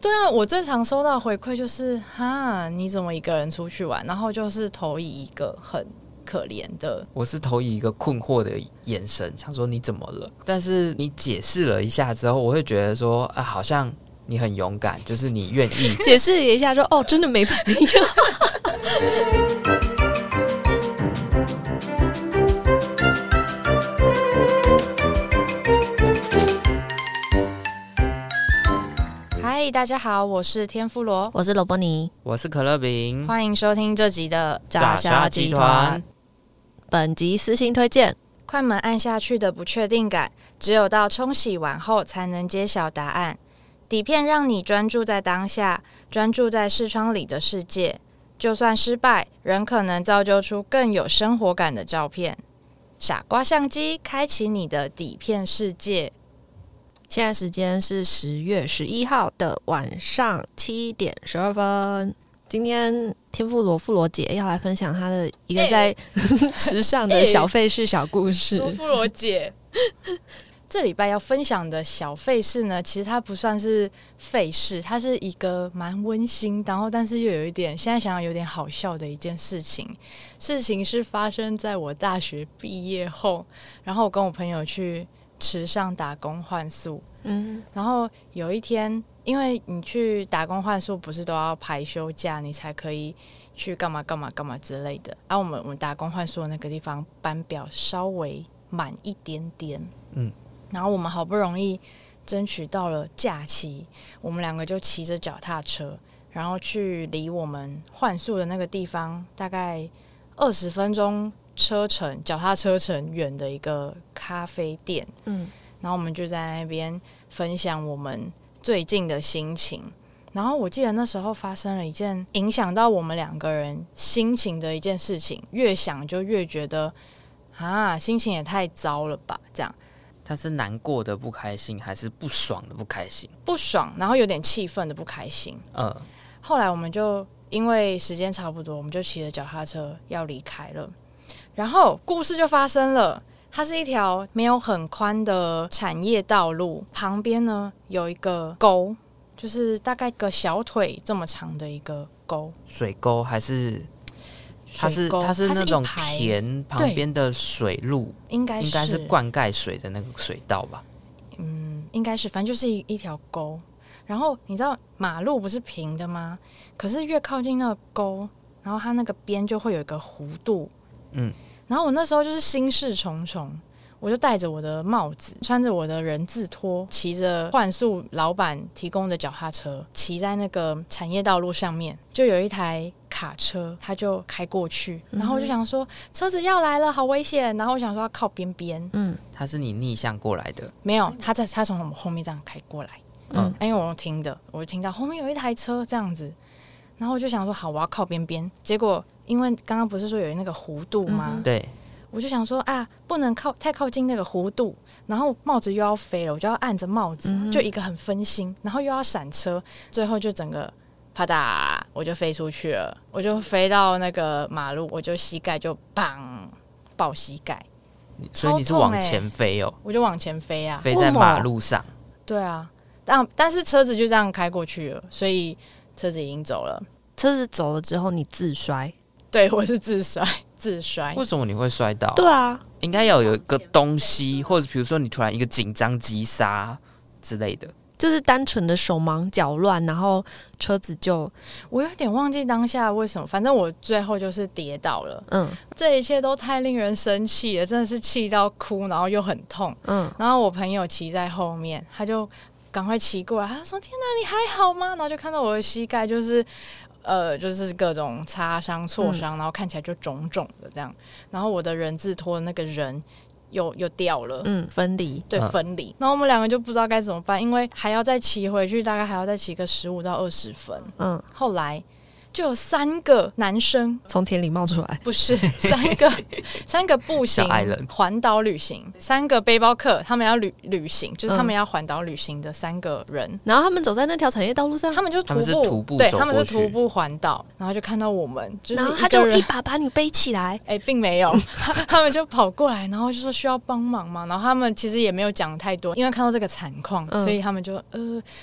对啊，我最常收到回馈就是哈，你怎么一个人出去玩？然后就是投以一个很可怜的，我是投以一个困惑的眼神，想说你怎么了？但是你解释了一下之后，我会觉得说啊，好像你很勇敢，就是你愿意解释了一下说，说哦，真的没朋友。大家好，我是天妇罗，我是罗伯尼，我是可乐饼，欢迎收听这集的炸虾集团。本集私信推荐：快门按下去的不确定感，只有到冲洗完后才能揭晓答案。底片让你专注在当下，专注在视窗里的世界，就算失败，仍可能造就出更有生活感的照片。傻瓜相机，开启你的底片世界。现在时间是十月十一号的晚上七点十二分。今天天妇罗富罗姐要来分享她的一个在时尚的小费事小故事。说妇罗姐，这礼拜要分享的小费事呢，其实它不算是费事，它是一个蛮温馨，然后但是又有一点现在想想有点好笑的一件事情。事情是发生在我大学毕业后，然后我跟我朋友去。池上打工换宿，嗯，然后有一天，因为你去打工换宿，不是都要排休假，你才可以去干嘛干嘛干嘛之类的。而、啊、我们我们打工换宿的那个地方班表稍微满一点点，嗯，然后我们好不容易争取到了假期，我们两个就骑着脚踏车，然后去离我们换宿的那个地方大概二十分钟。车程，脚踏车程远的一个咖啡店，嗯，然后我们就在那边分享我们最近的心情。然后我记得那时候发生了一件影响到我们两个人心情的一件事情，越想就越觉得啊，心情也太糟了吧？这样，他是难过的不开心，还是不爽的不开心？不爽，然后有点气愤的不开心。嗯，后来我们就因为时间差不多，我们就骑着脚踏车要离开了。然后故事就发生了，它是一条没有很宽的产业道路，旁边呢有一个沟，就是大概个小腿这么长的一个沟，水沟还是？它是它是那种田旁边的水路，应该应该是灌溉水的那个水道吧？嗯，应该是，反正就是一一条沟。然后你知道马路不是平的吗？可是越靠近那个沟，然后它那个边就会有一个弧度，嗯。然后我那时候就是心事重重，我就戴着我的帽子，穿着我的人字拖，骑着幻速老板提供的脚踏车，骑在那个产业道路上面，就有一台卡车，他就开过去，然后我就想说、嗯、车子要来了，好危险，然后我想说要靠边边，嗯，他是你逆向过来的？没有，他在他从我们后面这样开过来，嗯，因为我听的，我就听到后面有一台车这样子，然后我就想说好，我要靠边边，结果。因为刚刚不是说有那个弧度吗？嗯、对，我就想说啊，不能靠太靠近那个弧度，然后帽子又要飞了，我就要按着帽子，嗯、就一个很分心，然后又要闪车，最后就整个啪嗒，我就飞出去了，我就飞到那个马路，我就膝盖就砰爆膝盖，所以你是往前飞哦？我就往前飞啊，飞在马路上。对啊，但但是车子就这样开过去了，所以车子已经走了。车子走了之后，你自摔。对，我是自摔，自摔。为什么你会摔倒？对啊，应该要有一个东西，或者比如说你突然一个紧张急刹之类的，就是单纯的手忙脚乱，然后车子就……我有点忘记当下为什么，反正我最后就是跌倒了。嗯，这一切都太令人生气了，真的是气到哭，然后又很痛。嗯，然后我朋友骑在后面，他就赶快骑过来，他说：“天哪，你还好吗？”然后就看到我的膝盖就是。呃，就是各种擦伤、挫伤，然后看起来就肿肿的这样。然后我的人字拖那个人又又掉了，嗯，分离，对，分离。然后我们两个就不知道该怎么办，因为还要再骑回去，大概还要再骑个十五到二十分。嗯，后来就有三个男生。从田里冒出来，不是三个 三个步行环岛旅行，三个背包客，他们要旅旅行，就是他们要环岛旅行的三个人，嗯，然后他们走在那条产业道路上，他们就徒步，徒步对，他们是徒步环岛，然后就看到我们，就是然后他就一把把你背起来，哎，并没有，他们就跑过来，然后就说需要帮忙嘛，然后他们其实也没有讲太多，因为看到这个惨况，嗯、所以他们就呃，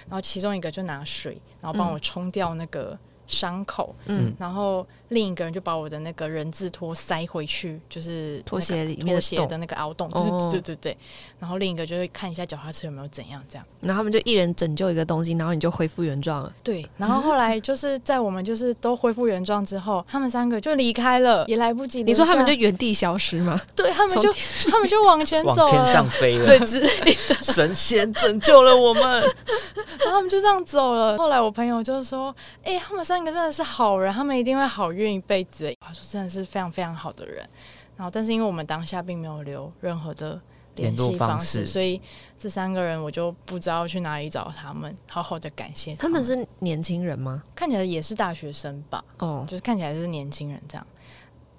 然后其中一个就拿水，然后帮我冲掉那个。伤口，嗯，然后另一个人就把我的那个人字拖塞回去，就是拖鞋里面拖鞋的那个凹洞，对对对对。然后另一个就会看一下脚踏车有没有怎样，这样。然后他们就一人拯救一个东西，然后你就恢复原状了。对，然后后来就是在我们就是都恢复原状之后，他们三个就离开了，也来不及。你说他们就原地消失吗？对他们就他们就往前走，往天上飞了，对之类的。神仙拯救了我们，然后他们就这样走了。后来我朋友就说：“哎，他们三。”那个真的是好人，他们一定会好运一辈子。他说真的是非常非常好的人。然后，但是因为我们当下并没有留任何的联系方式，所以这三个人我就不知道去哪里找他们，好好的感谢他们。他们是年轻人吗？看起来也是大学生吧。哦，就是看起来是年轻人这样。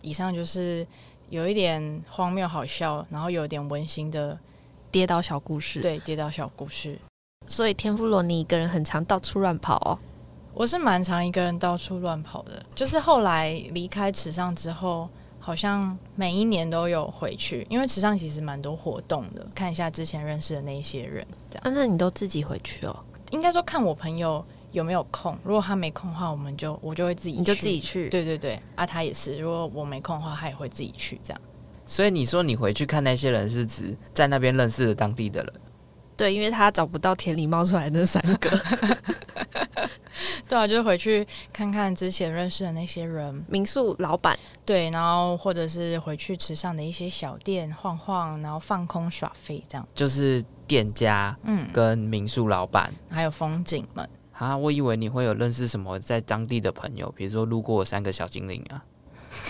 以上就是有一点荒谬好笑，然后有一点温馨的跌倒小故事。对，跌倒小故事。所以天妇罗，你一个人很常到处乱跑哦。我是蛮常一个人到处乱跑的，就是后来离开池上之后，好像每一年都有回去，因为池上其实蛮多活动的，看一下之前认识的那些人，这样。啊，那你都自己回去哦？应该说看我朋友有没有空，如果他没空的话，我们就我就会自己去，你就自己去。对对对，啊，他也是，如果我没空的话，他也会自己去这样。所以你说你回去看那些人，是指在那边认识的当地的人？对，因为他找不到田里冒出来的那三个。对啊，就是回去看看之前认识的那些人，民宿老板，对，然后或者是回去池上的一些小店晃晃，然后放空耍废这样。就是店家，嗯，跟民宿老板，还有风景们啊。我以为你会有认识什么在当地的朋友，比如说路过三个小精灵啊。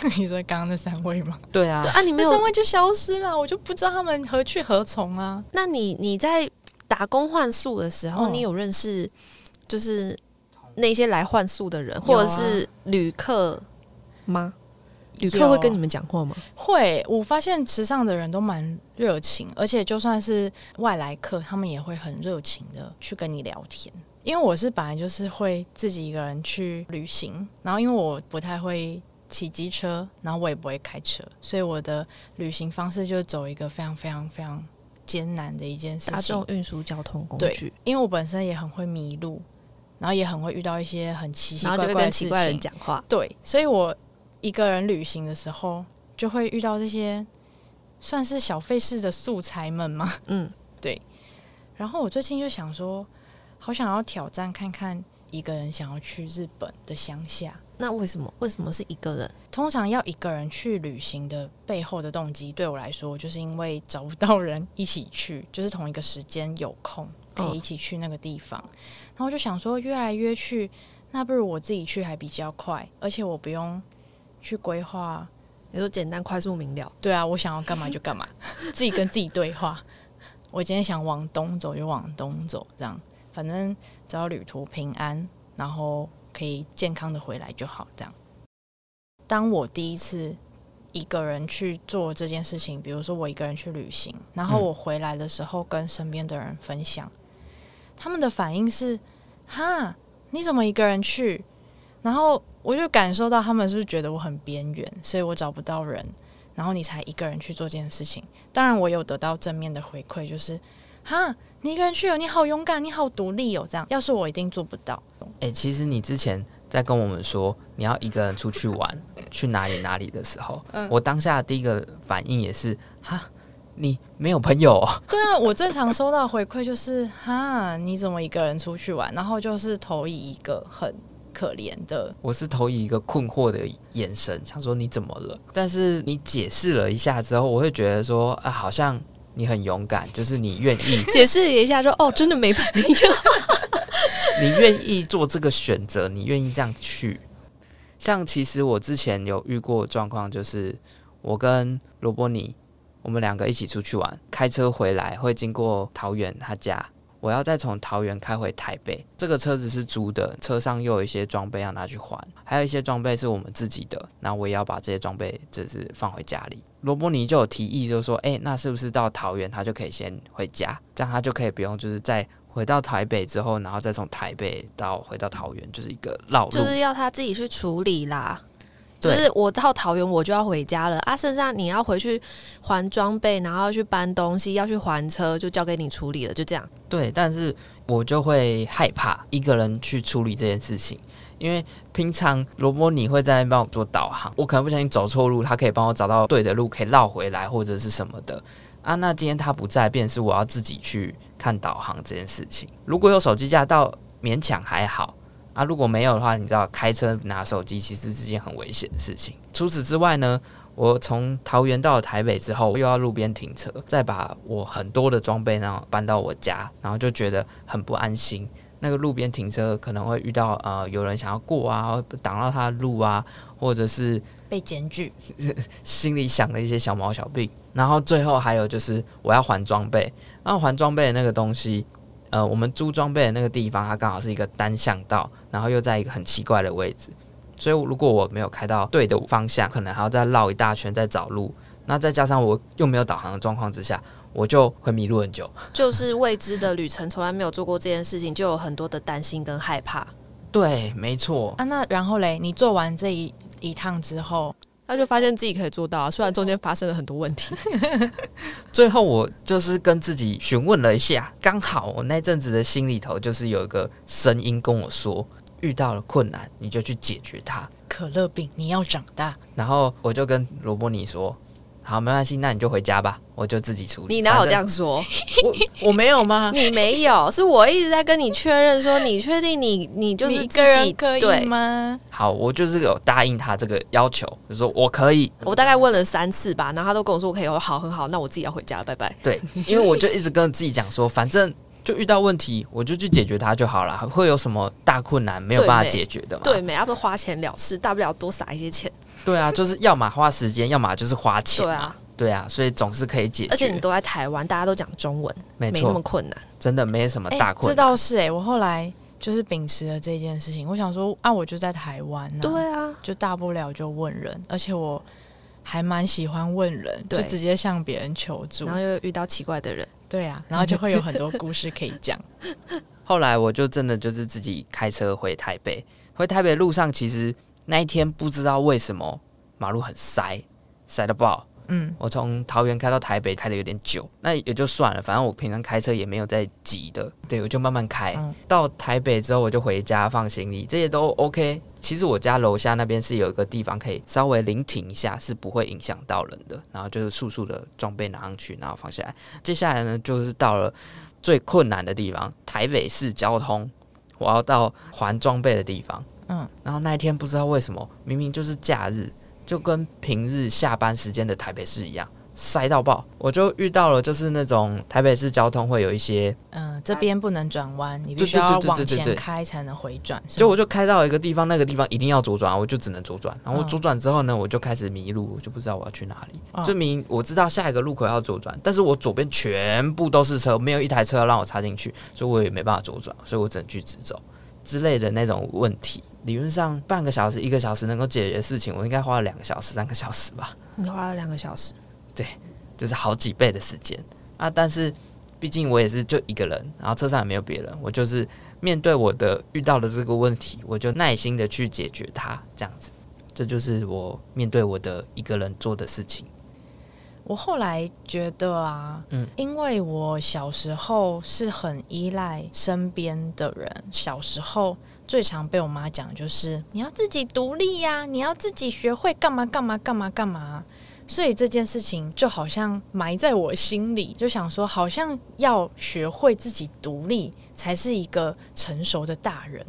你说刚刚那三位吗？对啊，啊，你没有三位就消失了，我就不知道他们何去何从啊。那你你在打工换宿的时候，嗯、你有认识就是？那些来换宿的人，或者是旅客吗？旅客会跟你们讲话吗？会，我发现池上的人都蛮热情，而且就算是外来客，他们也会很热情的去跟你聊天。因为我是本来就是会自己一个人去旅行，然后因为我不太会骑机车，然后我也不会开车，所以我的旅行方式就走一个非常非常非常艰难的一件事情——大众运输交通工具。因为我本身也很会迷路。然后也很会遇到一些很奇奇怪怪奇怪人讲话，对，所以我一个人旅行的时候就会遇到这些算是小费式的素材们嘛，嗯，对。然后我最近就想说，好想要挑战看看一个人想要去日本的乡下。那为什么？为什么是一个人？通常要一个人去旅行的背后的动机，对我来说，就是因为找不到人一起去，就是同一个时间有空可以一起去那个地方。哦然后就想说，约来约去，那不如我自己去还比较快，而且我不用去规划。你说简单、快速、明了。对啊，我想要干嘛就干嘛，自己跟自己对话。我今天想往东走就往东走，这样反正只要旅途平安，然后可以健康的回来就好。这样。当我第一次一个人去做这件事情，比如说我一个人去旅行，然后我回来的时候跟身边的人分享。他们的反应是：哈，你怎么一个人去？然后我就感受到他们是不是觉得我很边缘，所以我找不到人，然后你才一个人去做这件事情。当然，我有得到正面的回馈，就是：哈，你一个人去哦，你好勇敢，你好独立哦。这样，要是我一定做不到。诶，其实你之前在跟我们说你要一个人出去玩，去哪里哪里的时候，嗯，我当下的第一个反应也是：哈。你没有朋友？对啊，我最常收到回馈就是哈，你怎么一个人出去玩？然后就是投以一个很可怜的，我是投以一个困惑的眼神，想说你怎么了？但是你解释了一下之后，我会觉得说啊，好像你很勇敢，就是你愿意 解释一下说哦，真的没朋友，你愿意做这个选择，你愿意这样去。像其实我之前有遇过状况，就是我跟罗伯尼。我们两个一起出去玩，开车回来会经过桃园他家，我要再从桃园开回台北，这个车子是租的，车上又有一些装备要拿去还，还有一些装备是我们自己的，那我也要把这些装备就是放回家里。罗伯尼就有提议，就说，哎，那是不是到桃园他就可以先回家，这样他就可以不用就是再回到台北之后，然后再从台北到回到桃园，就是一个绕路，就是要他自己去处理啦。就是我到桃园，我就要回家了啊！剩下你要回去还装备，然后要去搬东西，要去还车，就交给你处理了，就这样。对，但是我就会害怕一个人去处理这件事情，因为平常罗伯你会在那边帮我做导航，我可能不小心走错路，他可以帮我找到对的路，可以绕回来或者是什么的啊。那今天他不在，便是我要自己去看导航这件事情。如果有手机驾照，勉强还好。啊，如果没有的话，你知道开车拿手机其实是件很危险的事情。除此之外呢，我从桃园到了台北之后，又要路边停车，再把我很多的装备然后搬到我家，然后就觉得很不安心。那个路边停车可能会遇到呃有人想要过啊，挡到他的路啊，或者是被检举，心里想的一些小毛小病。然后最后还有就是我要还装备，那还装备的那个东西。呃，我们租装备的那个地方，它刚好是一个单向道，然后又在一个很奇怪的位置，所以如果我没有开到对的方向，可能还要再绕一大圈再找路。那再加上我又没有导航的状况之下，我就会迷路很久。就是未知的旅程，从来没有做过这件事情，就有很多的担心跟害怕。对，没错。啊，那然后嘞，你做完这一一趟之后。他就发现自己可以做到啊，虽然中间发生了很多问题。最后我就是跟自己询问了一下，刚好我那阵子的心里头就是有一个声音跟我说：遇到了困难，你就去解决它。可乐饼，你要长大。然后我就跟罗伯尼说。好，没关系，那你就回家吧，我就自己处理。你哪有这样说？我我没有吗？你没有，是我一直在跟你确认说，你确定你你就是自己可以吗？好，我就是有答应他这个要求，就说我可以。我大概问了三次吧，然后他都跟我说我可以。我好，很好，那我自己要回家了，拜拜。对，因为我就一直跟自己讲说，反正就遇到问题，我就去解决它就好了。会有什么大困难没有办法解决的吗？对，没，要不花钱了事，大不了多撒一些钱。对啊，就是要么花时间，要么就是花钱。对啊，对啊，所以总是可以解决。而且你都在台湾，大家都讲中文，没错，没那么困难，真的没什么大困难。欸、这倒是哎、欸，我后来就是秉持了这件事情，我想说啊，我就在台湾、啊，对啊，就大不了就问人，而且我还蛮喜欢问人，就直接向别人求助，然后又遇到奇怪的人，对啊，然后就会有很多故事可以讲。后来我就真的就是自己开车回台北，回台北路上其实。那一天不知道为什么马路很塞，塞的爆。嗯，我从桃园开到台北开的有点久，那也就算了，反正我平常开车也没有在急的。对，我就慢慢开。嗯，到台北之后我就回家放行李，这些都 OK。其实我家楼下那边是有一个地方可以稍微临停一下，是不会影响到人的。然后就是速速的装备拿上去，然后放下来。接下来呢，就是到了最困难的地方——台北市交通，我要到还装备的地方。嗯，然后那一天不知道为什么，明明就是假日，就跟平日下班时间的台北市一样塞到爆。我就遇到了，就是那种台北市交通会有一些，嗯，这边不能转弯，你必须要往前开才能回转。就我就开到一个地方，那个地方一定要左转，我就只能左转。然后左转之后呢，我就开始迷路，我就不知道我要去哪里。就明我知道下一个路口要左转，但是我左边全部都是车，没有一台车要让我插进去，所以我也没办法左转，所以我只能去直走之类的那种问题。理论上半个小时、一个小时能够解决的事情，我应该花了两个小时、三个小时吧。你花了两个小时，对，就是好几倍的时间啊！但是毕竟我也是就一个人，然后车上也没有别人，我就是面对我的遇到的这个问题，我就耐心的去解决它，这样子，这就是我面对我的一个人做的事情。我后来觉得啊，嗯，因为我小时候是很依赖身边的人，小时候。最常被我妈讲就是你要自己独立呀，你要自己学会干嘛干嘛干嘛干嘛。所以这件事情就好像埋在我心里，就想说好像要学会自己独立才是一个成熟的大人。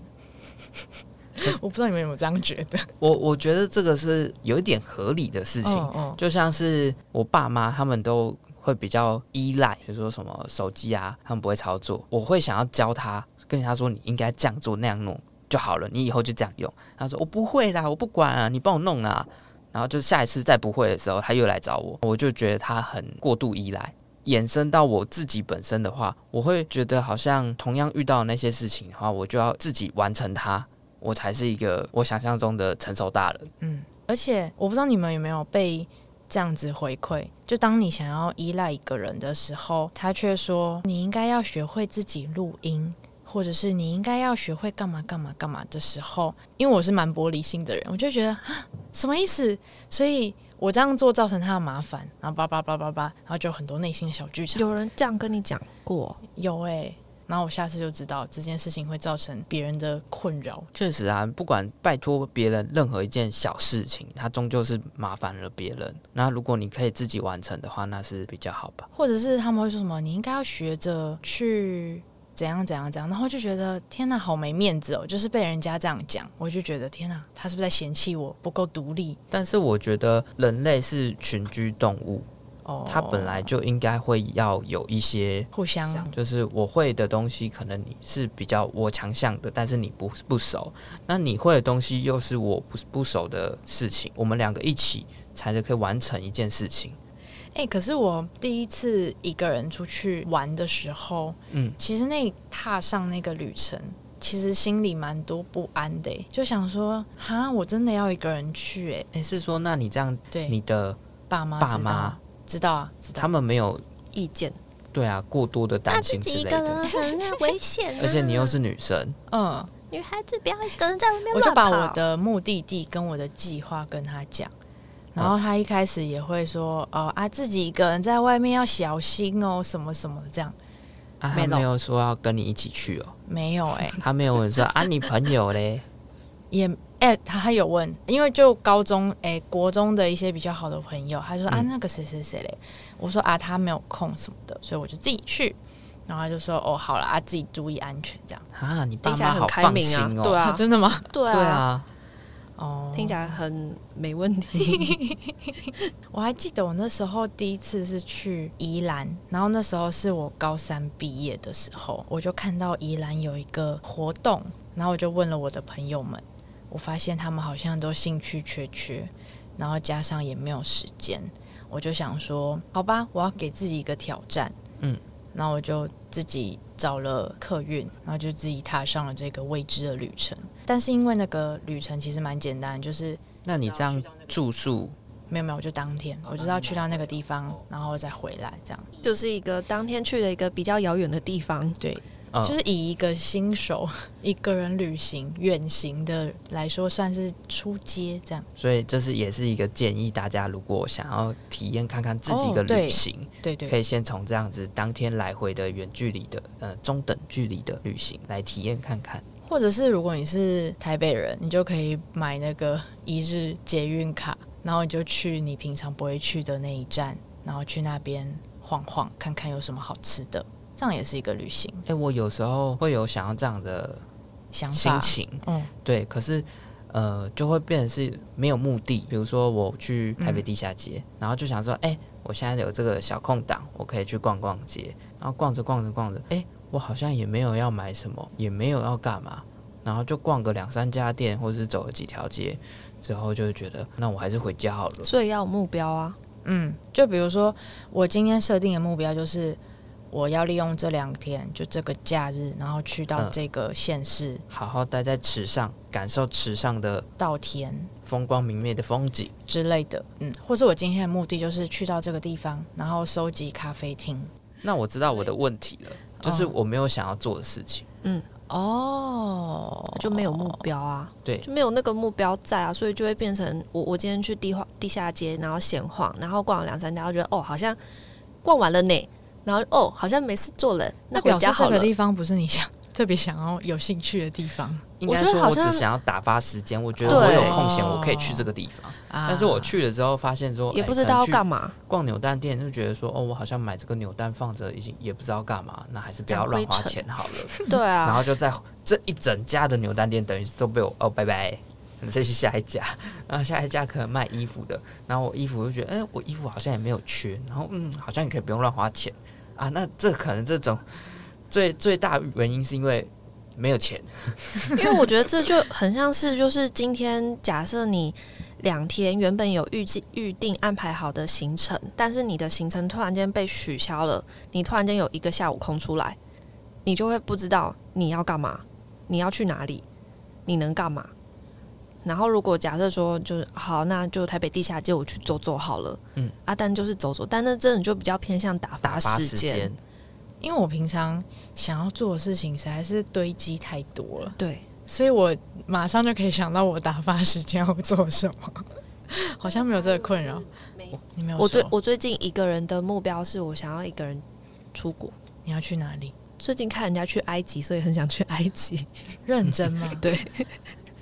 我不知道你们有没有这样觉得？我我觉得这个是有一点合理的事情，哦哦，就像是我爸妈他们都会比较依赖，比如说什么手机啊，他们不会操作，我会想要教他。跟他说，你应该这样做那样弄就好了，你以后就这样用。他说我不会啦，我不管啊，你帮我弄啊。然后就下一次再不会的时候，他又来找我，我就觉得他很过度依赖。衍生到我自己本身的话，我会觉得好像同样遇到那些事情的话，我就要自己完成它，我才是一个我想象中的成熟大人。嗯，而且我不知道你们有没有被这样子回馈，就当你想要依赖一个人的时候，他却说你应该要学会自己录音。或者是你应该要学会干嘛干嘛干嘛的时候，因为我是蛮玻璃心的人，我就觉得啊，什么意思？所以我这样做造成他的麻烦，然后叭叭叭叭叭，然后就很多内心的小剧场。有人这样跟你讲过？有诶、欸，然后我下次就知道这件事情会造成别人的困扰。确实啊，不管拜托别人任何一件小事情，它终究是麻烦了别人。那如果你可以自己完成的话，那是比较好吧？或者是他们会说什么？你应该要学着去。怎样怎样怎样，然后就觉得天哪，好没面子哦！就是被人家这样讲，我就觉得天哪，他是不是在嫌弃我不够独立？但是我觉得人类是群居动物，哦，他本来就应该会要有一些互相，就是我会的东西，可能你是比较我强项的，但是你不不熟，那你会的东西又是我不不熟的事情，我们两个一起才能可以完成一件事情。哎、欸，可是我第一次一个人出去玩的时候，嗯，其实那踏上那个旅程，其实心里蛮多不安的，就想说，哈，我真的要一个人去？哎，哎，是说，那你这样，对，你的爸妈爸妈知道啊，知道，他们没有意见，对啊，过多的担心之类的，很危险、啊，而且你又是女生，嗯，女孩子不要一个人在外面，我就把我的目的地跟我的计划跟他讲。然后他一开始也会说：“哦啊，自己一个人在外面要小心哦，什么什么这样。啊”他没有说要跟你一起去哦，没有哎、欸，他没有问说啊，你朋友嘞？也哎、欸，他还有问，因为就高中哎、欸，国中的一些比较好的朋友，他说、嗯、啊，那个谁谁谁嘞？我说啊，他没有空什么的，所以我就自己去。然后他就说：“哦，好了啊，自己注意安全这样。”啊，你爸妈好放心哦，对啊，真的吗？对啊。对啊哦，听起来很没问题。我还记得我那时候第一次是去宜兰，然后那时候是我高三毕业的时候，我就看到宜兰有一个活动，然后我就问了我的朋友们，我发现他们好像都兴趣缺缺，然后加上也没有时间，我就想说，好吧，我要给自己一个挑战，嗯，然后我就自己找了客运，然后就自己踏上了这个未知的旅程。但是因为那个旅程其实蛮简单，就是那你这样住宿没有没有，我就当天我就要去到那个地方，然后再回来，这样就是一个当天去的一个比较遥远的地方。对，就是以一个新手一个人旅行远行的来说，算是出街这样。所以这是也是一个建议，大家如果想要体验看看自己的旅行，哦、对对，可以先从这样子当天来回的远距离的呃中等距离的旅行来体验看看。或者是如果你是台北人，你就可以买那个一日捷运卡，然后你就去你平常不会去的那一站，然后去那边晃晃，看看有什么好吃的，这样也是一个旅行。哎、欸，我有时候会有想要这样的想法心情，嗯，对，可是呃，就会变成是没有目的。比如说我去台北地下街，嗯、然后就想说，哎、欸，我现在有这个小空档，我可以去逛逛街，然后逛着逛着逛着，哎、欸。我好像也没有要买什么，也没有要干嘛，然后就逛个两三家店，或者是走了几条街，之后就觉得那我还是回家好了。所以要有目标啊，嗯，就比如说我今天设定的目标就是我要利用这两天，就这个假日，然后去到这个县市，嗯，好好待在池上，感受池上的稻田。风光明媚的风景。之类的，嗯，或是我今天的目的就是去到这个地方，然后收集咖啡厅。那我知道我的问题了。就是我没有想要做的事情，嗯，哦，就没有目标啊，对，就没有那个目标在啊，所以就会变成我我今天去地地下街，然后闲晃，然后逛了两三家，我觉得哦，好像逛完了呢，然后哦，好像没事做了，那回家好了。这个地方不是你想。特别想要有兴趣的地方，应该说我只想要打发时间。我觉得我有空闲，我可以去这个地方。但是我去了之后，发现说也不知道要干嘛。逛扭蛋店就觉得说，哦，我好像买这个扭蛋放着，已经也不知道干嘛，那还是不要乱花钱好了。对啊，然后就在这一整家的扭蛋店，等于都被我哦，拜拜，再去下一家。然后下一家可能卖衣服的，然后我衣服就觉得，哎，我衣服好像也没有缺，然后嗯，好像也可以不用乱花钱啊。那这可能这种。最最大原因是因为没有钱，因为我觉得这就很像是，就是今天假设你两天原本有预计预定安排好的行程，但是你的行程突然间被取消了，你突然间有一个下午空出来，你就会不知道你要干嘛，你要去哪里，你能干嘛？然后如果假设说就是好，那就台北地下街我去走走好了，嗯，啊，但就是走走，但那真的就比较偏向打发时间，因为我平常想要做的事情实在是堆积太多了，对。所以我马上就可以想到我打发时间要做什么，好像没有这个困扰。你没有？我最我最近一个人的目标是我想要一个人出国。你要去哪里？最近看人家去埃及，所以很想去埃及。认真吗？对。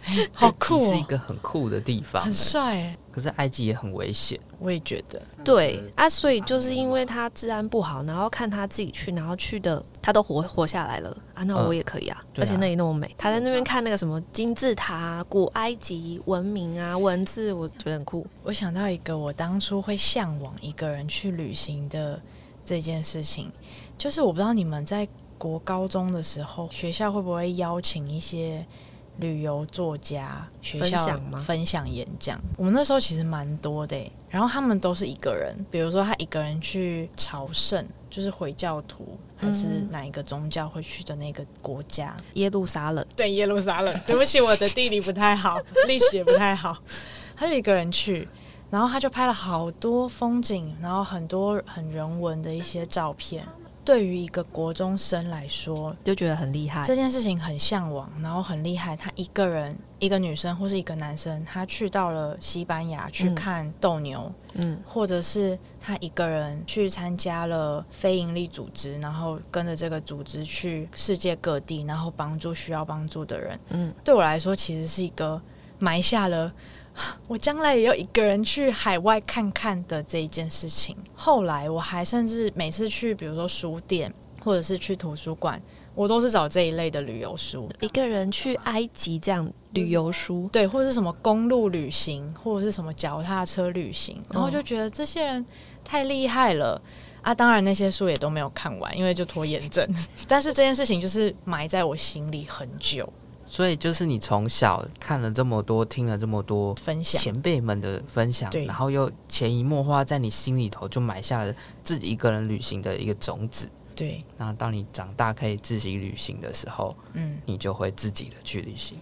好酷哦，是一个很酷的地方，很帅。可是埃及也很危险，我也觉得。对啊，所以就是因为他治安不好，然后看他自己去，然后去的他都活活下来了啊，那我也可以啊。而且那里那么美，他在那边看那个什么金字塔、古埃及文明啊、文字，我觉得很酷。我想到一个我当初会向往一个人去旅行的这件事情，就是我不知道你们在国高中的时候，学校会不会邀请一些。旅游作家学校分享？演讲，我们那时候其实蛮多的。然后他们都是一个人，比如说他一个人去朝圣，就是回教徒还是哪一个宗教会去的那个国家？耶路撒冷。对，耶路撒冷。对不起，我的地理不太好，历史也不太好。他就一个人去，然后他就拍了好多风景，然后很多很人文的一些照片。对于一个国中生来说，就觉得很厉害。这件事情很向往，然后很厉害。他一个人，一个女生或是一个男生，他去到了西班牙去看斗牛，嗯，或者是他一个人去参加了非营利组织，然后跟着这个组织去世界各地，然后帮助需要帮助的人。嗯，对我来说，其实是一个埋下了。我将来也要一个人去海外看看的这一件事情。后来我还甚至每次去，比如说书店或者是去图书馆，我都是找这一类的旅游书。一个人去埃及这样旅游书，对，或者是什么公路旅行，或者是什么脚踏车旅行，然后就觉得这些人太厉害了啊！当然那些书也都没有看完，因为就拖延症。但是这件事情就是埋在我心里很久。所以就是你从小看了这么多，听了这么多分享前辈们的分享，然后又潜移默化在你心里头就埋下了自己一个人旅行的一个种子。对，那当你长大可以自己旅行的时候，嗯，你就会自己的去旅行。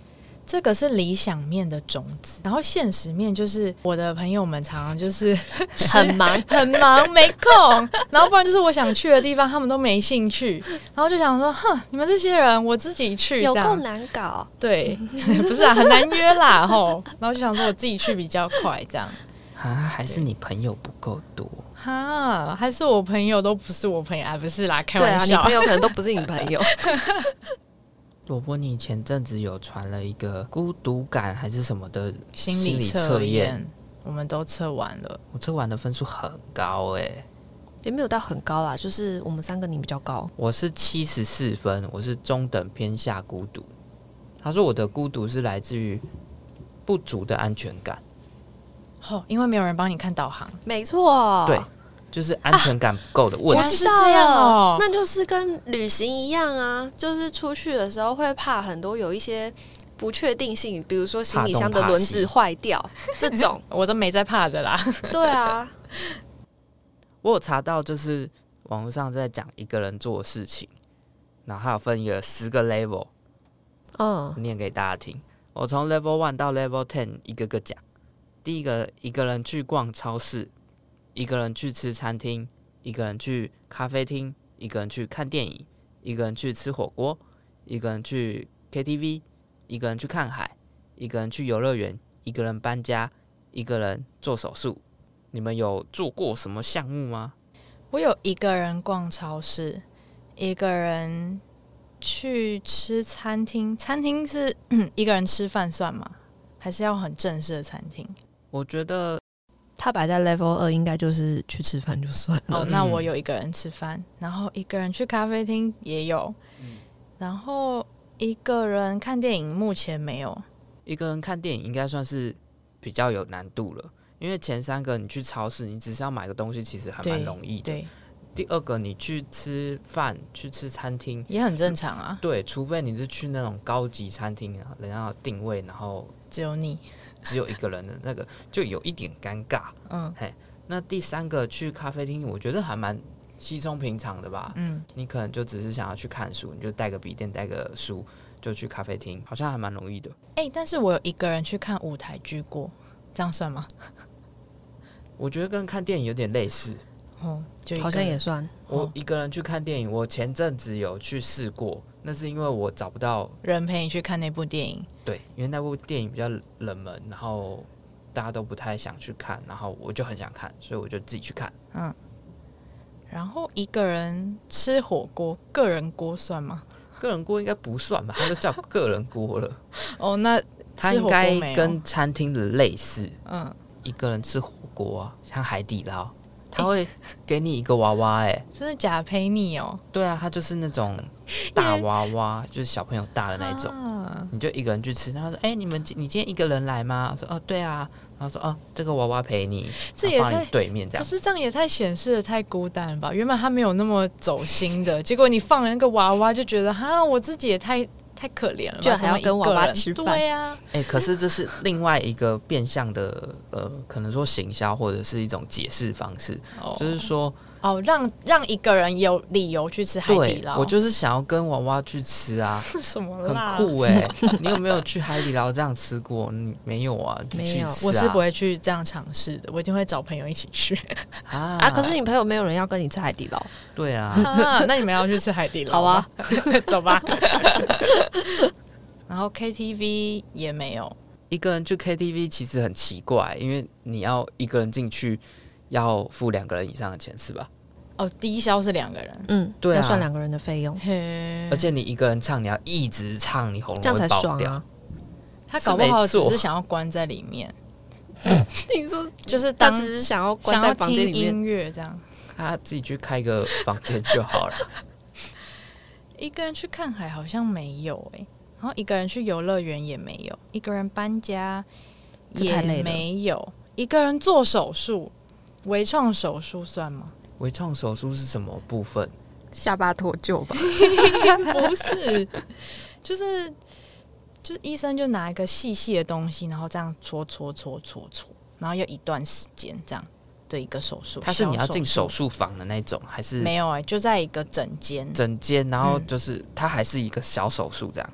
这个是理想面的种子，然后现实面就是我的朋友们常常就是 很忙。很忙没空，然后不然就是我想去的地方他们都没兴趣，然后就想说哼，你们这些人我自己去，有够难搞，对，不是啊，很难约啦吼，然后就想说我自己去比较快，这样。啊，还是你朋友不够多。哈，还是我朋友都不是我朋友，啊不是啦，开玩笑，啊、你朋友可能都不是你朋友。罗波，你前阵子有传了一个孤独感还是什么的心理测验，我们都测完了。我测完的分数很高哎、欸，也没有到很高啦，就是我们三个你比较高。我是七十四分，我是中等偏下孤独。他说我的孤独是来自于不足的安全感。哦，因为没有人帮你看导航，没错，对。就是安全感不够的问题，啊、是这样哦，那就是跟旅行一样啊，就是出去的时候会怕很多有一些不确定性，比如说行李箱的轮子坏掉 这种，我都没在怕的啦。对啊，我有查到，就是网络上在讲一个人做的事情，然后还有分一个十个 level，嗯，念给大家听。我从 level one 到 level ten 一个个讲。第一个，一个人去逛超市。一个人去吃餐厅，一个人去咖啡厅，一个人去看电影，一个人去吃火锅，一个人去 KTV，一个人去看海，一个人去游乐园，一个人搬家，一个人做手术。你们有做过什么项目吗？我有一个人逛超市，一个人去吃餐厅。餐厅是 一个人吃饭算吗？还是要很正式的餐厅？我觉得。他摆在 level 二，应该就是去吃饭就算了。哦，那我有一个人吃饭，然后一个人去咖啡厅也有，嗯，然后一个人看电影目前没有。一个人看电影应该算是比较有难度了，因为前三个你去超市，你只是要买个东西，其实还蛮容易的。对，对第二个，你去吃饭，去吃餐厅也很正常啊。对，除非你是去那种高级餐厅啊，人家定位，然后只有你，只有一个人的那个，就有一点尴尬。嗯，嘿，那第三个去咖啡厅，我觉得还蛮稀松平常的吧。嗯，你可能就只是想要去看书，你就带个笔电，带个书，就去咖啡厅，好像还蛮容易的。哎、欸，但是我有一个人去看舞台剧过，这样算吗？我觉得跟看电影有点类似。哦，就好像也算。我一个人去看电影，我前阵子有去试过，那是因为我找不到人陪你去看那部电影。对，因为那部电影比较冷门，然后大家都不太想去看，然后我就很想看，所以我就自己去看。嗯。然后一个人吃火锅，个人锅算吗？个人锅应该不算吧，它就叫个人锅了。哦，那它应该跟餐厅的类似。嗯，一个人吃火锅啊，像海底捞。他会给你一个娃娃，哎，真的假陪你哦？对啊，他就是那种 大娃娃，就是小朋友大的那一种。你就一个人去吃，他说：“哎，你们你今天一个人来吗？”我说：“哦，对啊。”然后说：“哦，这个娃娃陪你，这也太对面这样。”可是这样也太显示的太孤单了吧？原本他没有那么走心的，结果你放了那个娃娃，就觉得哈，我自己也太。太可怜了，就还要跟娃娃吃饭。对呀、啊，哎、欸，可是这是另外一个变相的，呃，可能说行销或者是一种解释方式，哦、就是说。哦，让让一个人有理由去吃海底捞。我就是想要跟娃娃去吃啊，什么很酷哎、欸！你有没有去海底捞这样吃过？你没有啊？没有，啊、我是不会去这样尝试的。我一定会找朋友一起去啊，啊！可是你朋友没有人要跟你吃海底捞？对啊，啊，那你们要去吃海底捞？好啊，走吧。然后 KTV 也没有，一个人去 KTV 其实很奇怪，因为你要一个人进去。要付两个人以上的钱是吧？哦，低消是两个人，嗯，对、啊，要算两个人的费用。而且你一个人唱，你要一直唱，你喉咙会爆掉。啊、他搞不好只是想要关在里面。听说就是当只是想要关在房间里面音乐这样，他自己去开个房间就好了。一个人去看海好像没有哎、欸，然后一个人去游乐园也没有，一个人搬家也没有，一个人做手术。微创手术算吗？微创手术是什么部分？下巴脱臼吧？不是，就是就是医生就拿一个细细的东西，然后这样搓搓搓搓搓，然后要一段时间这样的一个手术。它是你要进手术房的那种，还是没有、欸？哎，就在一个诊间，诊间，然后就是它还是一个小手术这样。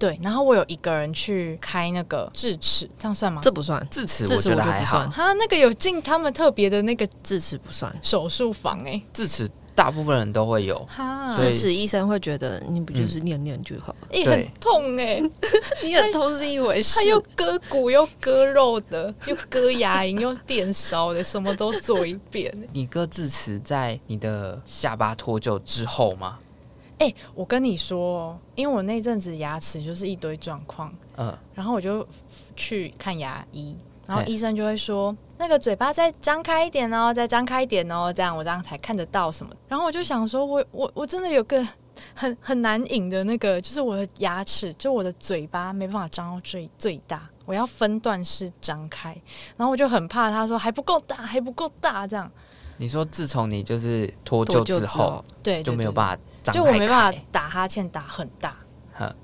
对，然后我有一个人去开那个智齿，这样算吗？这不算，智齿我觉得还好。他那个有进他们特别的那个智齿不算手术房哎，智齿大部分人都会有。哈，智齿医生会觉得你不就是念念就好？哎，很痛哎，你很痛是一回事，他又割骨又割肉的，又割牙龈又电烧的，什么都做一遍。你割智齿在你的下巴脱臼之后吗？哎、欸，我跟你说，因为我那阵子牙齿就是一堆状况，嗯，然后我就去看牙医，然后医生就会说，那个嘴巴再张开一点哦，再张开一点哦，这样我这样才看得到什么。然后我就想说，我我我真的有个 很很难隐的那个，就是我的牙齿，就我的嘴巴没办法张到最最大，我要分段式张开，然后我就很怕他说还不够大，还不够大这样。你说自从你就是脱臼之后，对，就没有办法。就我没办法打哈欠打很大，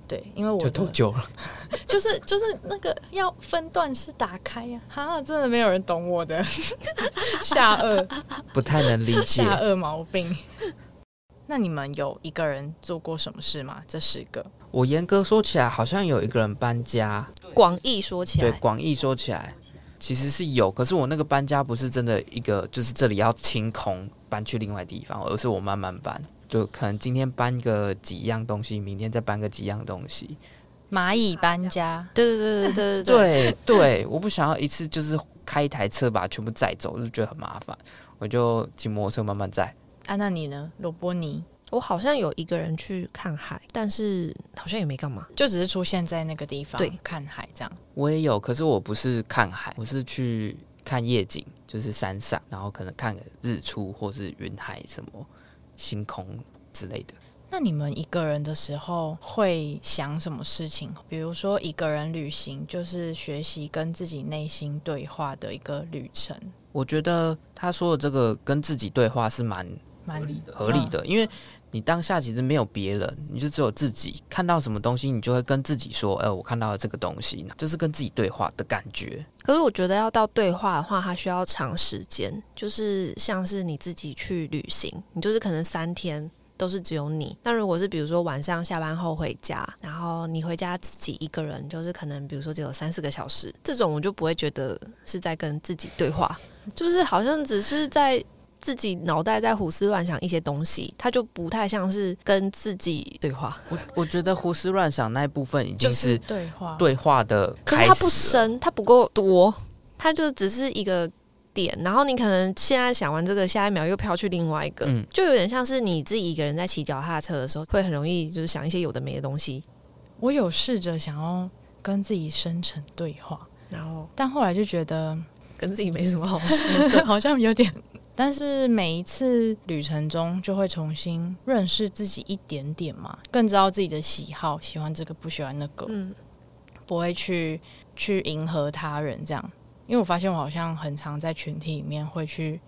对，因为我就脱臼了，就是就是那个要分段式打开呀，哈，真的没有人懂我的。下颚，不太能理解。下颚毛病。那你们有一个人做过什么事吗？这十个，我严格说起来，好像有一个人搬家。广义说起来，对，广义说起来，其实是有，可是我那个搬家不是真的一个，就是这里要清空搬去另外地方，而是我慢慢搬。就可能今天搬个几样东西，明天再搬个几样东西。蚂蚁搬家，对对对对对对对，我不想要一次就是开一台车把它全部载走，就觉得很麻烦，我就骑摩托车慢慢载。啊，那你呢，罗波尼？我好像有一个人去看海，但是好像也没干嘛，就只是出现在那个地方，对，看海这样。我也有，可是我不是看海，我是去看夜景，就是山上，然后可能看个日出或是云海什么。星空之类的。那你们一个人的时候会想什么事情？比如说一个人旅行，就是学习跟自己内心对话的一个旅程。我觉得他说的这个跟自己对话是蛮蛮理的，合理的，因为你当下其实没有别人，你就只有自己看到什么东西，你就会跟自己说：“哎，我看到了这个东西。”就是跟自己对话的感觉。可是我觉得要到对话的话，它需要长时间，就是像是你自己去旅行，你就是可能三天。都是只有你。那如果是比如说晚上下班后回家，然后你回家自己一个人，就是可能比如说只有三四个小时，这种我就不会觉得是在跟自己对话，就是好像只是在自己脑袋在胡思乱想一些东西，它就不太像是跟自己对话。我我觉得胡思乱想那一部分已经是对话对话的，可是它不深，它不够多，它就只是一个。点，然后你可能现在想完这个，下一秒又飘去另外一个，嗯，就有点像是你自己一个人在骑脚踏车的时候，会很容易就是想一些有的没的东西。我有试着想要跟自己深层对话，然后但后来就觉得跟自己没什么好说的，好像有点。但是每一次旅程中，就会重新认识自己一点点嘛，更知道自己的喜好，喜欢这个，不喜欢那个，嗯，不会去去迎合他人这样。因为我发现我好像很常在群体里面会去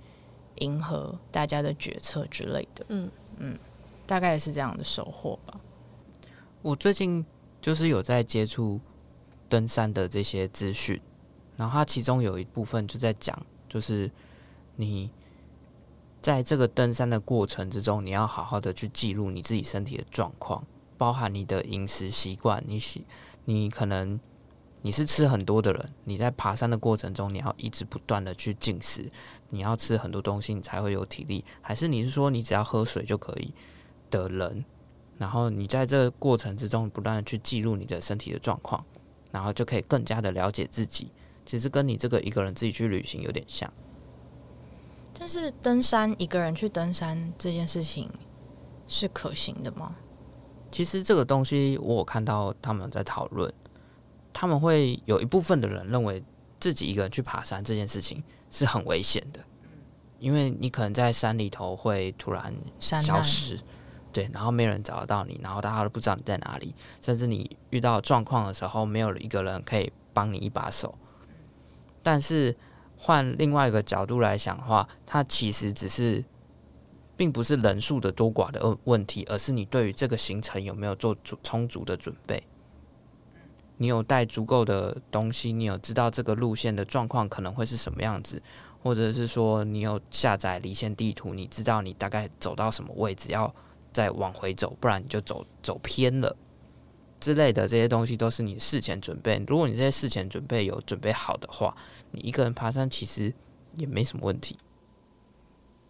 迎合大家的决策之类的，嗯嗯，大概也是这样的收获吧。我最近就是有在接触登山的这些资讯，然后它其中有一部分就在讲，就是你在这个登山的过程之中，你要好好的去记录你自己身体的状况，包含你的饮食习惯，你喜你可能。你是吃很多的人，你在爬山的过程中，你要一直不断的去进食，你要吃很多东西，你才会有体力，还是你是说你只要喝水就可以的人？然后你在这个过程之中不断的去记录你的身体的状况，然后就可以更加的了解自己。其实跟你这个一个人自己去旅行有点像。但是登山，一个人去登山这件事情是可行的吗？其实这个东西我有看到他们在讨论。他们会有一部分的人认为自己一个人去爬山这件事情是很危险的，因为你可能在山里头会突然消失，对，然后没有人找得到你，然后大家都不知道你在哪里，甚至你遇到状况的时候，没有一个人可以帮你一把手。但是换另外一个角度来想的话，它其实只是并不是人数的多寡的问问题，而是你对于这个行程有没有做足充足的准备。你有带足够的东西，你有知道这个路线的状况可能会是什么样子，或者是说你有下载离线地图，你知道你大概走到什么位置，要再往回走，不然你就走走偏了之类的这些东西都是你事前准备。如果你这些事前准备有准备好的话，你一个人爬山其实也没什么问题。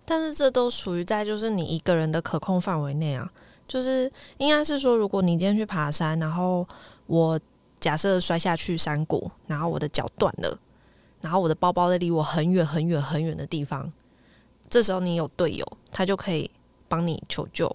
但是这都属于在就是你一个人的可控范围内啊，就是应该是说，如果你今天去爬山，然后我。假设摔下去山谷，然后我的脚断了，然后我的包包在离我很远很远很远的地方，这时候你有队友，他就可以帮你求救。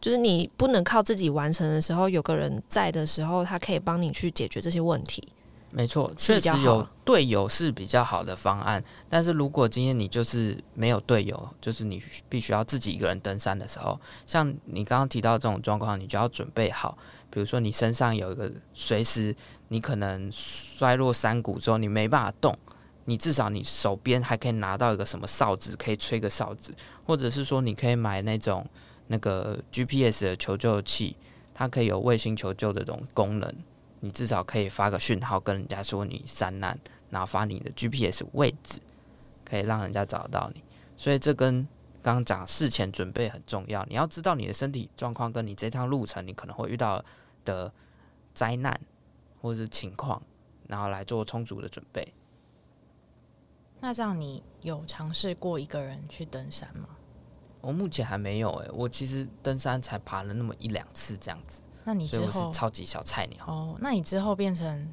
就是你不能靠自己完成的时候，有个人在的时候，他可以帮你去解决这些问题。没错，确实有队友是比较好的方案。但是如果今天你就是没有队友，就是你必须要自己一个人登山的时候，像你刚刚提到这种状况，你就要准备好。比如说，你身上有一个随时你可能摔落山谷之后，你没办法动，你至少你手边还可以拿到一个什么哨子，可以吹个哨子，或者是说你可以买那种那个 GPS 的求救器，它可以有卫星求救的这种功能，你至少可以发个讯号跟人家说你山难，然后发你的 GPS 位置，可以让人家找到你。所以这跟刚刚讲事前准备很重要，你要知道你的身体状况跟你这趟路程你可能会遇到的灾难或是情况，然后来做充足的准备。那这样你有尝试过一个人去登山吗？我目前还没有诶、欸，我其实登山才爬了那么一两次这样子。那你之后是超级小菜鸟哦？那你之后变成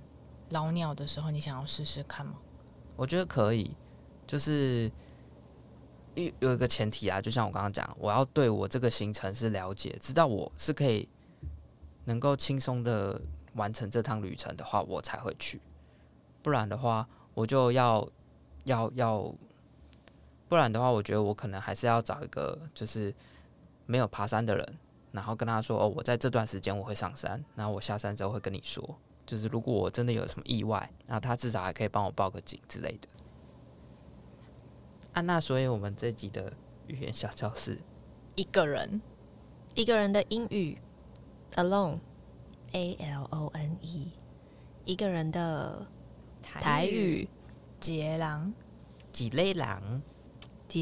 老鸟的时候，你想要试试看吗？我觉得可以，就是。有有一个前提啊，就像我刚刚讲，我要对我这个行程是了解，知道我是可以能够轻松的完成这趟旅程的话，我才会去。不然的话，我就要要要，不然的话，我觉得我可能还是要找一个就是没有爬山的人，然后跟他说哦，我在这段时间我会上山，然后我下山之后会跟你说，就是如果我真的有什么意外，然后他至少还可以帮我报个警之类的。啊，那所以我们这集的语言小教室，一个人，一个人的英语，alone，a l o n e，一个人的台语，杰郎，几类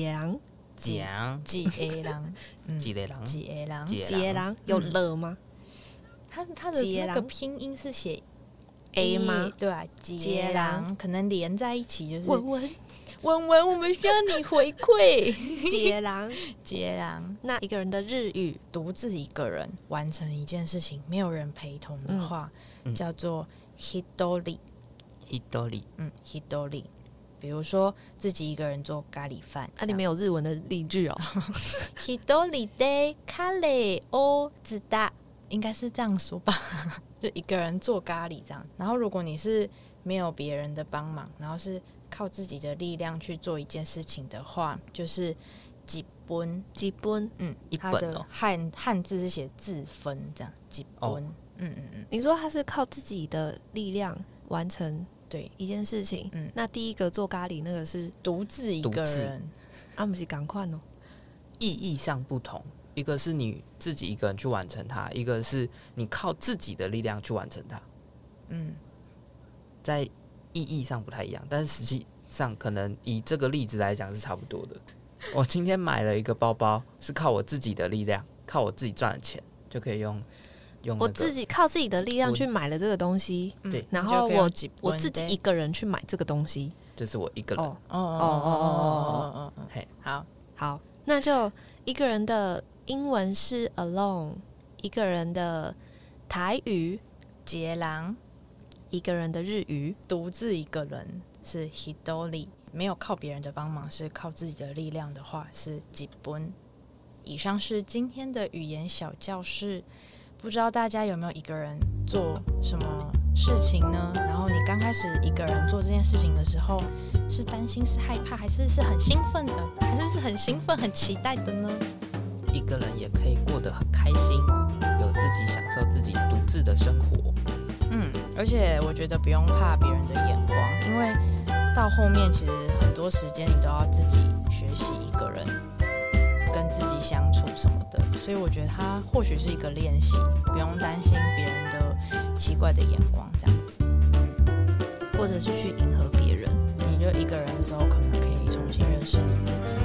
狼，讲讲几 A 郎，几类 人，几 A 郎，杰郎有了吗？他他的那个拼音是写 A 吗？对啊，杰郎可能连在一起就是文文。文文，我们需要你回馈。杰郎，杰郎，那一个人的日语，独自一个人。完成一件事情，没有人陪同的话，嗯、叫做 hidori。hidori，嗯，hidori。比如说自己一个人做咖喱饭，那里面有日文的例句哦。hidori de kare o zda，应该是这样说吧？就一个人做咖喱这样。然后如果你是没有别人的帮忙，然后是。靠自己的力量去做一件事情的话，就是几分几分，嗯，他的汉汉字是写自分这样几分，哦、嗯嗯嗯。你说他是靠自己的力量完成对一件事情，嗯，那第一个做咖喱那个是独自一个人，阿姆西赶快哦，意义上不同，一个是你自己一个人去完成它，一个是你靠自己的力量去完成它，嗯，在。意义上不太一样，但是实际上可能以这个例子来讲是差不多的。我今天买了一个包包，是靠我自己的力量，靠我自己赚的钱就可以用用。我自己靠自己的力量去买了这个东西，对、嗯，然后我我自己一个人去买这个东西，就是我一个人。哦哦哦哦哦哦哦，嘿，好好，那就一个人的英文是 alone，一个人的台语杰郎。一个人的日语，独自一个人是 hidori，没有靠别人的帮忙，是靠自己的力量的话是几分。以上是今天的语言小教室，不知道大家有没有一个人做什么事情呢？然后你刚开始一个人做这件事情的时候，是担心、是害怕，还是是很兴奋的，还是是很兴奋、很期待的呢？一个人也可以过得很开心，有自己享受自己独自的生活。嗯，而且我觉得不用怕别人的眼光，因为到后面其实很多时间你都要自己学习一个人跟自己相处什么的，所以我觉得它或许是一个练习，不用担心别人的奇怪的眼光这样子，嗯，或者是去迎合别人，你就一个人的时候可能可以重新认识你自己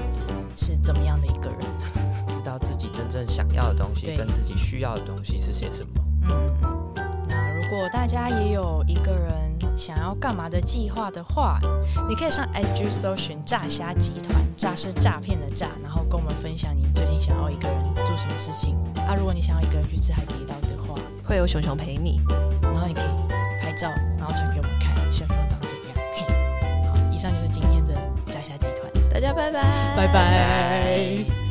是怎么样的一个人，知道自己真正想要的东西跟自己需要的东西是些什么。嗯嗯。那如果大家也有一个人想要干嘛的计划的话，你可以上 IG 搜寻“诈虾集团”，诈是诈骗的诈，然后跟我们分享你最近想要一个人做什么事情。啊，如果你想要一个人去吃海底捞的话，会有熊熊陪你，然后你可以拍照，然后传给我们看，熊熊长怎样。嘿，好，以上就是今天的诈虾集团，大家拜拜，拜拜。